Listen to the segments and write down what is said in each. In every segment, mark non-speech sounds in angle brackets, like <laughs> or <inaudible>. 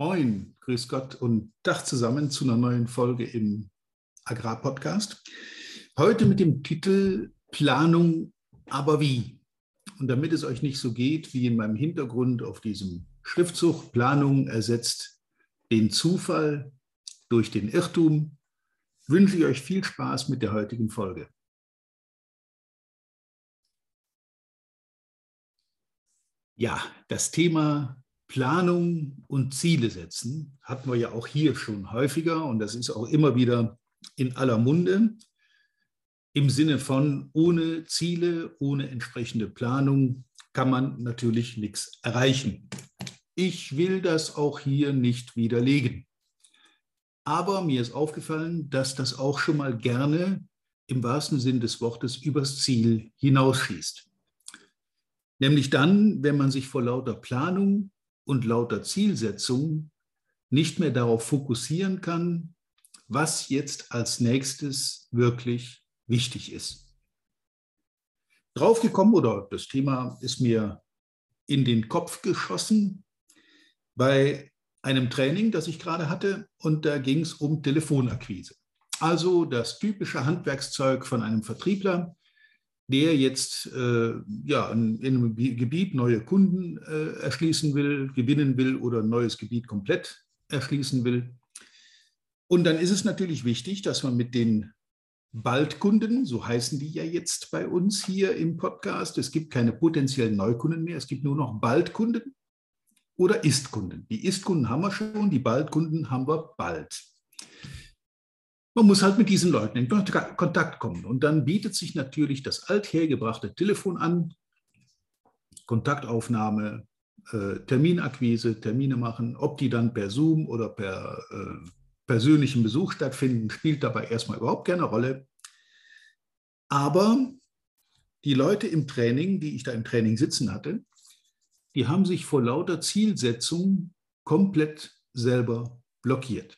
Moin, grüß Gott und Tag zusammen zu einer neuen Folge im Agrarpodcast. Heute mit dem Titel Planung, aber wie? Und damit es euch nicht so geht wie in meinem Hintergrund auf diesem Schriftzug, Planung ersetzt den Zufall durch den Irrtum, wünsche ich euch viel Spaß mit der heutigen Folge. Ja, das Thema Planung und Ziele setzen hatten wir ja auch hier schon häufiger und das ist auch immer wieder in aller Munde. Im Sinne von, ohne Ziele, ohne entsprechende Planung kann man natürlich nichts erreichen. Ich will das auch hier nicht widerlegen. Aber mir ist aufgefallen, dass das auch schon mal gerne im wahrsten Sinn des Wortes übers Ziel hinausschießt. Nämlich dann, wenn man sich vor lauter Planung und lauter Zielsetzung nicht mehr darauf fokussieren kann, was jetzt als nächstes wirklich wichtig ist. Draufgekommen oder das Thema ist mir in den Kopf geschossen bei einem Training, das ich gerade hatte und da ging es um Telefonakquise. Also das typische Handwerkszeug von einem Vertriebler, der jetzt äh, ja, in, in, einem Gebiet neue Kunden äh, erschließen will, gewinnen will oder ein neues Gebiet komplett erschließen will. Und dann ist es natürlich wichtig, dass man mit den Baldkunden, so heißen die ja jetzt bei uns hier im Podcast, es gibt keine potenziellen Neukunden mehr, es gibt nur noch Baldkunden oder Istkunden. Die Istkunden haben wir schon, die Baldkunden haben wir bald. Man muss halt mit diesen Leuten in Kontakt kommen. Und dann bietet sich natürlich das althergebrachte Telefon an, Kontaktaufnahme, äh, Terminakquise, Termine machen. Ob die dann per Zoom oder per äh, persönlichen Besuch stattfinden, <laughs> spielt dabei erstmal überhaupt keine Rolle. Aber die Leute im Training, die ich da im Training sitzen hatte, die haben sich vor lauter Zielsetzung komplett selber blockiert.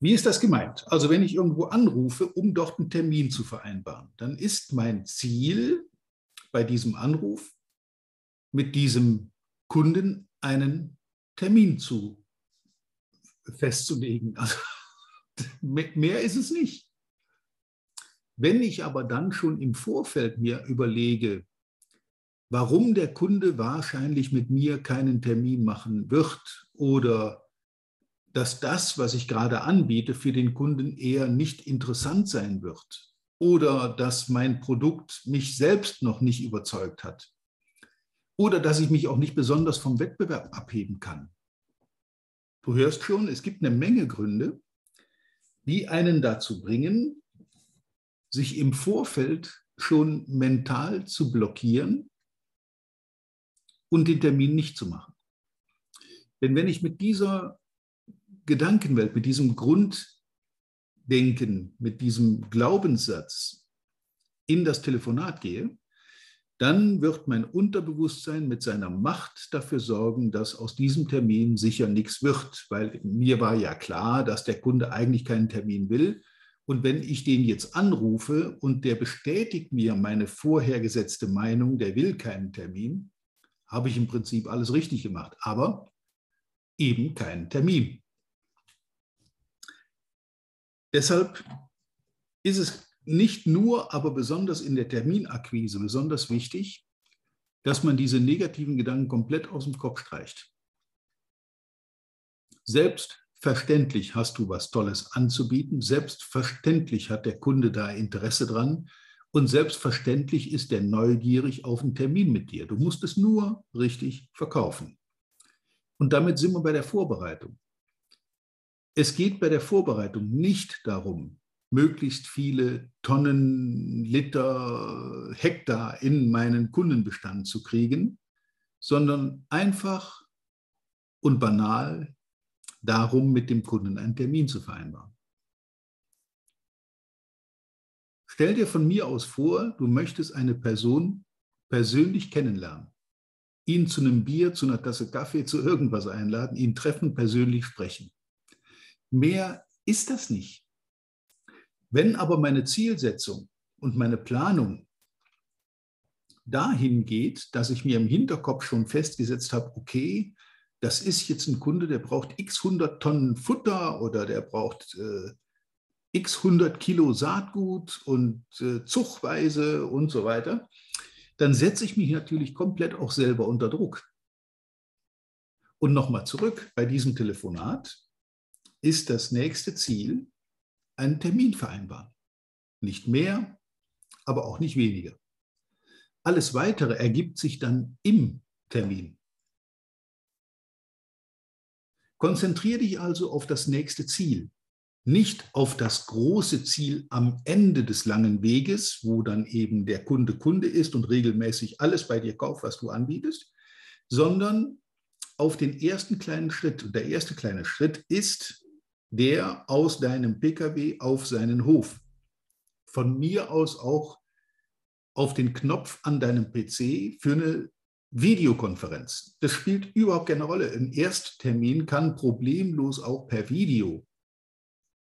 Wie ist das gemeint? Also wenn ich irgendwo anrufe, um dort einen Termin zu vereinbaren, dann ist mein Ziel bei diesem Anruf, mit diesem Kunden einen Termin zu festzulegen. Also, <laughs> mehr ist es nicht. Wenn ich aber dann schon im Vorfeld mir überlege, warum der Kunde wahrscheinlich mit mir keinen Termin machen wird oder dass das, was ich gerade anbiete, für den Kunden eher nicht interessant sein wird oder dass mein Produkt mich selbst noch nicht überzeugt hat oder dass ich mich auch nicht besonders vom Wettbewerb abheben kann. Du hörst schon, es gibt eine Menge Gründe, die einen dazu bringen, sich im Vorfeld schon mental zu blockieren und den Termin nicht zu machen. Denn wenn ich mit dieser Gedankenwelt, mit diesem Grunddenken, mit diesem Glaubenssatz in das Telefonat gehe, dann wird mein Unterbewusstsein mit seiner Macht dafür sorgen, dass aus diesem Termin sicher nichts wird, weil mir war ja klar, dass der Kunde eigentlich keinen Termin will. Und wenn ich den jetzt anrufe und der bestätigt mir meine vorhergesetzte Meinung, der will keinen Termin, habe ich im Prinzip alles richtig gemacht, aber eben keinen Termin. Deshalb ist es nicht nur, aber besonders in der Terminakquise besonders wichtig, dass man diese negativen Gedanken komplett aus dem Kopf streicht. Selbstverständlich hast du was Tolles anzubieten, selbstverständlich hat der Kunde da Interesse dran und selbstverständlich ist er neugierig auf einen Termin mit dir. Du musst es nur richtig verkaufen. Und damit sind wir bei der Vorbereitung. Es geht bei der Vorbereitung nicht darum, möglichst viele Tonnen, Liter, Hektar in meinen Kundenbestand zu kriegen, sondern einfach und banal darum, mit dem Kunden einen Termin zu vereinbaren. Stell dir von mir aus vor, du möchtest eine Person persönlich kennenlernen, ihn zu einem Bier, zu einer Tasse Kaffee, zu irgendwas einladen, ihn treffen, persönlich sprechen. Mehr ist das nicht. Wenn aber meine Zielsetzung und meine Planung dahin geht, dass ich mir im Hinterkopf schon festgesetzt habe, okay, das ist jetzt ein Kunde, der braucht x 100 Tonnen Futter oder der braucht äh, x 100 Kilo Saatgut und äh, Zuchtweise und so weiter, dann setze ich mich natürlich komplett auch selber unter Druck. Und nochmal zurück, bei diesem Telefonat ist das nächste Ziel, einen Termin vereinbaren. Nicht mehr, aber auch nicht weniger. Alles Weitere ergibt sich dann im Termin. Konzentriere dich also auf das nächste Ziel, nicht auf das große Ziel am Ende des langen Weges, wo dann eben der Kunde Kunde ist und regelmäßig alles bei dir kauft, was du anbietest, sondern auf den ersten kleinen Schritt. Und der erste kleine Schritt ist der aus deinem Pkw auf seinen Hof. Von mir aus auch auf den Knopf an deinem PC für eine Videokonferenz. Das spielt überhaupt keine Rolle. Ein Ersttermin kann problemlos auch per Video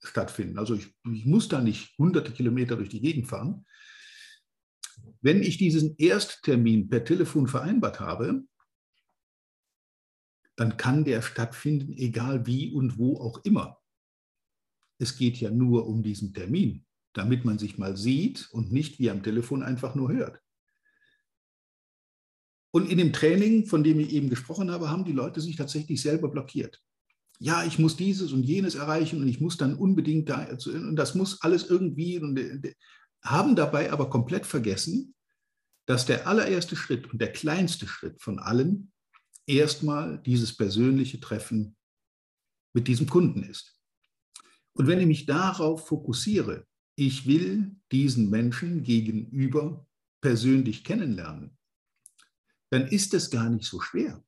stattfinden. Also ich, ich, muss da nicht hunderte Kilometer durch die Gegend fahren. Wenn ich diesen Ersttermin per Telefon vereinbart habe, dann kann der stattfinden, egal wie und wo auch immer. Es geht ja nur um diesen Termin, damit man sich mal sieht und nicht wie am Telefon einfach nur hört. Und in dem Training, von dem ich eben gesprochen habe, haben die Leute sich tatsächlich selber blockiert. Ja, ich muss dieses und jenes erreichen und ich muss dann unbedingt da, und das muss alles irgendwie, und äh, haben dabei aber komplett vergessen, dass der allererste Schritt und der kleinste Schritt von allen erstmal dieses persönliche Treffen mit diesem Kunden ist. Und wenn ich mich darauf fokussiere, ich will diesen Menschen gegenüber persönlich kennenlernen, dann ist es gar nicht so schwer.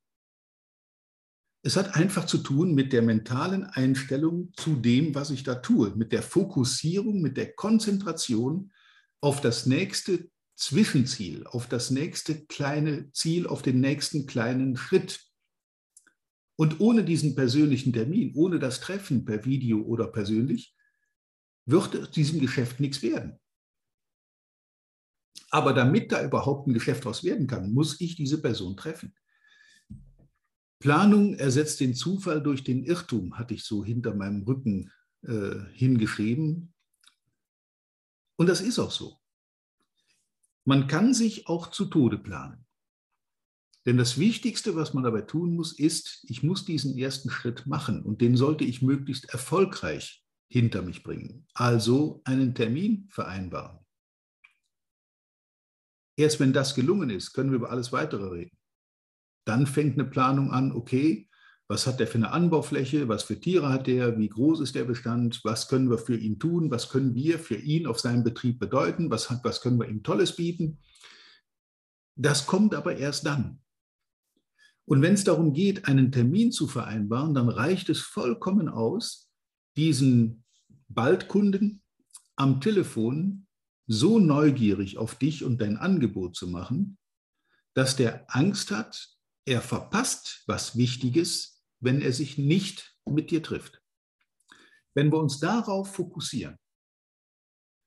Es hat einfach zu tun mit der mentalen Einstellung zu dem, was ich da tue, mit der Fokussierung, mit der Konzentration auf das nächste Zwischenziel, auf das nächste kleine Ziel, auf den nächsten kleinen Schritt. Und ohne diesen persönlichen Termin, ohne das Treffen per Video oder persönlich, wird aus diesem Geschäft nichts werden. Aber damit da überhaupt ein Geschäft draus werden kann, muss ich diese Person treffen. Planung ersetzt den Zufall durch den Irrtum, hatte ich so hinter meinem Rücken äh, hingeschrieben. Und das ist auch so. Man kann sich auch zu Tode planen. Denn das Wichtigste, was man dabei tun muss, ist, ich muss diesen ersten Schritt machen und den sollte ich möglichst erfolgreich hinter mich bringen. Also einen Termin vereinbaren. Erst wenn das gelungen ist, können wir über alles weitere reden. Dann fängt eine Planung an, okay, was hat der für eine Anbaufläche, was für Tiere hat der, wie groß ist der Bestand, was können wir für ihn tun, was können wir für ihn auf seinem Betrieb bedeuten, was, hat, was können wir ihm Tolles bieten. Das kommt aber erst dann. Und wenn es darum geht, einen Termin zu vereinbaren, dann reicht es vollkommen aus, diesen Baldkunden am Telefon so neugierig auf dich und dein Angebot zu machen, dass der Angst hat, er verpasst was Wichtiges, wenn er sich nicht mit dir trifft. Wenn wir uns darauf fokussieren,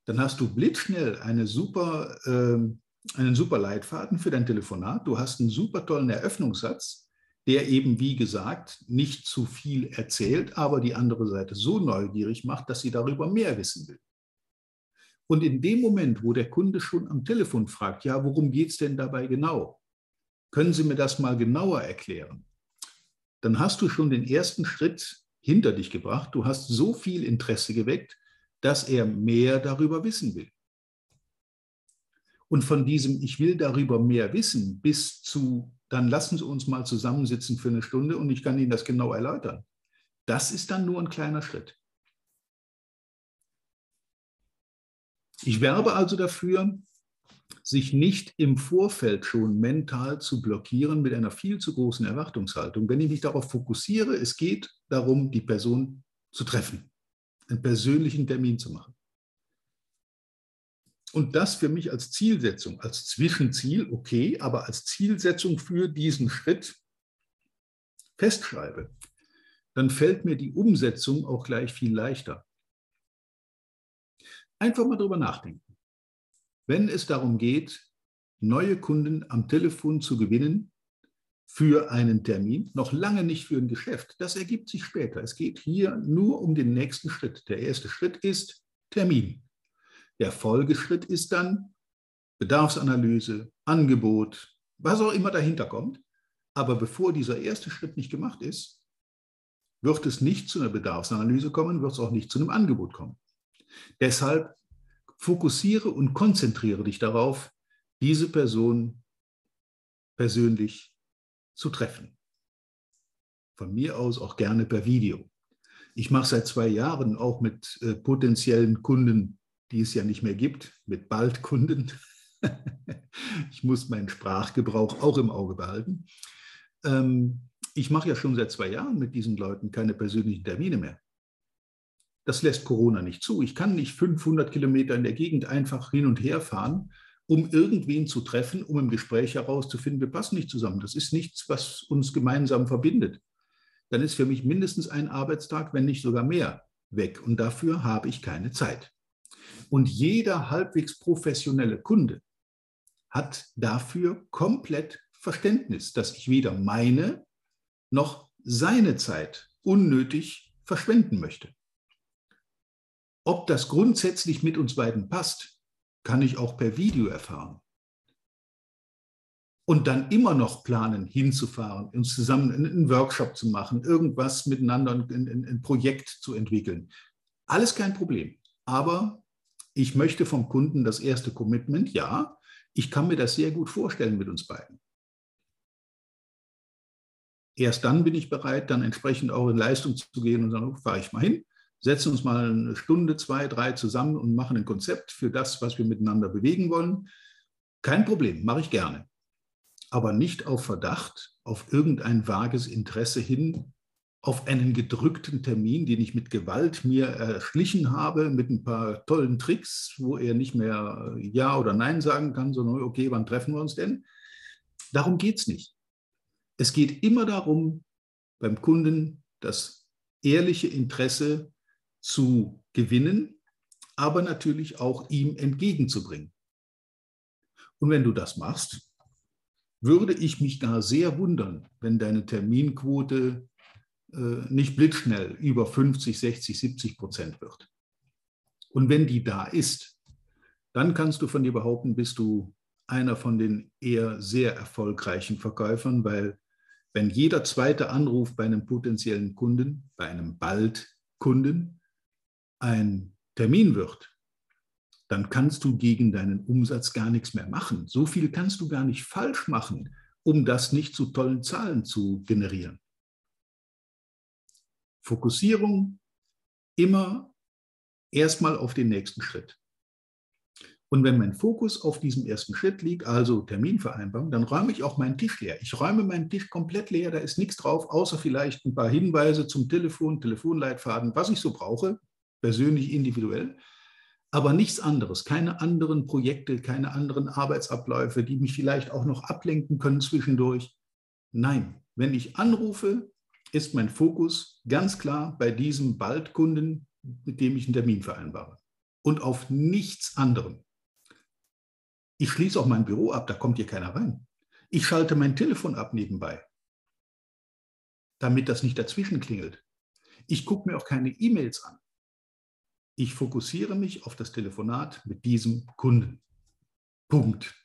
dann hast du blitzschnell eine super, äh, einen super Leitfaden für dein Telefonat. Du hast einen super tollen Eröffnungssatz, der eben, wie gesagt, nicht zu viel erzählt, aber die andere Seite so neugierig macht, dass sie darüber mehr wissen will. Und in dem Moment, wo der Kunde schon am Telefon fragt, ja, worum geht es denn dabei genau? Können Sie mir das mal genauer erklären? Dann hast du schon den ersten Schritt hinter dich gebracht. Du hast so viel Interesse geweckt, dass er mehr darüber wissen will. Und von diesem Ich will darüber mehr wissen bis zu, dann lassen Sie uns mal zusammensitzen für eine Stunde und ich kann Ihnen das genau erläutern. Das ist dann nur ein kleiner Schritt. Ich werbe also dafür, sich nicht im Vorfeld schon mental zu blockieren mit einer viel zu großen Erwartungshaltung. Wenn ich mich darauf fokussiere, es geht darum, die Person zu treffen, einen persönlichen Termin zu machen. Und das für mich als Zielsetzung, als Zwischenziel, okay, aber als Zielsetzung für diesen Schritt festschreibe, dann fällt mir die Umsetzung auch gleich viel leichter. Einfach mal drüber nachdenken. Wenn es darum geht, neue Kunden am Telefon zu gewinnen, für einen Termin, noch lange nicht für ein Geschäft. Das ergibt sich später. Es geht hier nur um den nächsten Schritt. Der erste Schritt ist Termin. Der Folgeschritt ist dann Bedarfsanalyse, Angebot, was auch immer dahinter kommt. Aber bevor dieser erste Schritt nicht gemacht ist, wird es nicht zu einer Bedarfsanalyse kommen, wird es auch nicht zu einem Angebot kommen. Deshalb fokussiere und konzentriere dich darauf, diese Person persönlich zu treffen. Von mir aus auch gerne per Video. Ich mache seit zwei Jahren auch mit äh, potenziellen Kunden, die es ja nicht mehr gibt, mit Baldkunden. <laughs> ich muss meinen Sprachgebrauch auch im Auge behalten. Ähm, ich mache ja schon seit zwei Jahren mit diesen Leuten keine persönlichen Termine mehr. Das lässt Corona nicht zu. Ich kann nicht 500 Kilometer in der Gegend einfach hin und her fahren um irgendwen zu treffen, um im Gespräch herauszufinden, wir passen nicht zusammen. Das ist nichts, was uns gemeinsam verbindet. Dann ist für mich mindestens ein Arbeitstag, wenn nicht sogar mehr, weg. Und dafür habe ich keine Zeit. Und jeder halbwegs professionelle Kunde hat dafür komplett Verständnis, dass ich weder meine noch seine Zeit unnötig verschwenden möchte. Ob das grundsätzlich mit uns beiden passt, kann ich auch per Video erfahren. Und dann immer noch planen, hinzufahren, uns zusammen einen Workshop zu machen, irgendwas miteinander, ein, ein Projekt zu entwickeln. Alles kein Problem. Aber ich möchte vom Kunden das erste Commitment, ja, ich kann mir das sehr gut vorstellen mit uns beiden. Erst dann bin ich bereit, dann entsprechend auch in Leistung zu gehen und sagen, fahre ich mal hin setzen uns mal eine Stunde, zwei, drei zusammen und machen ein Konzept für das, was wir miteinander bewegen wollen. Kein Problem, mache ich gerne. Aber nicht auf Verdacht, auf irgendein vages Interesse hin, auf einen gedrückten Termin, den ich mit Gewalt mir erschlichen habe, mit ein paar tollen Tricks, wo er nicht mehr Ja oder Nein sagen kann, sondern okay, wann treffen wir uns denn? Darum geht es nicht. Es geht immer darum, beim Kunden das ehrliche Interesse zu gewinnen, aber natürlich auch ihm entgegenzubringen. Und wenn du das machst, würde ich mich gar sehr wundern, wenn deine Terminquote äh, nicht blitzschnell über 50, 60, 70 Prozent wird. Und wenn die da ist, dann kannst du von dir behaupten, bist du einer von den eher sehr erfolgreichen Verkäufern, weil wenn jeder zweite Anruf bei einem potenziellen Kunden, bei einem Bald-Kunden, ein Termin wird, dann kannst du gegen deinen Umsatz gar nichts mehr machen. So viel kannst du gar nicht falsch machen, um das nicht zu tollen Zahlen zu generieren. Fokussierung immer erstmal auf den nächsten Schritt. Und wenn mein Fokus auf diesem ersten Schritt liegt, also Terminvereinbarung, dann räume ich auch meinen Tisch leer. Ich räume meinen Tisch komplett leer, da ist nichts drauf, außer vielleicht ein paar Hinweise zum Telefon, Telefonleitfaden, was ich so brauche persönlich individuell, aber nichts anderes, keine anderen Projekte, keine anderen Arbeitsabläufe, die mich vielleicht auch noch ablenken können zwischendurch. Nein, wenn ich anrufe, ist mein Fokus ganz klar bei diesem Baldkunden, mit dem ich einen Termin vereinbare und auf nichts anderem. Ich schließe auch mein Büro ab, da kommt hier keiner rein. Ich schalte mein Telefon ab nebenbei, damit das nicht dazwischen klingelt. Ich gucke mir auch keine E-Mails an. Ich fokussiere mich auf das Telefonat mit diesem Kunden. Punkt.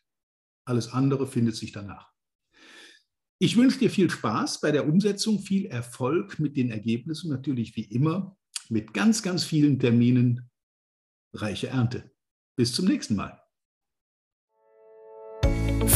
Alles andere findet sich danach. Ich wünsche dir viel Spaß bei der Umsetzung, viel Erfolg mit den Ergebnissen, natürlich wie immer mit ganz, ganz vielen Terminen. Reiche Ernte. Bis zum nächsten Mal.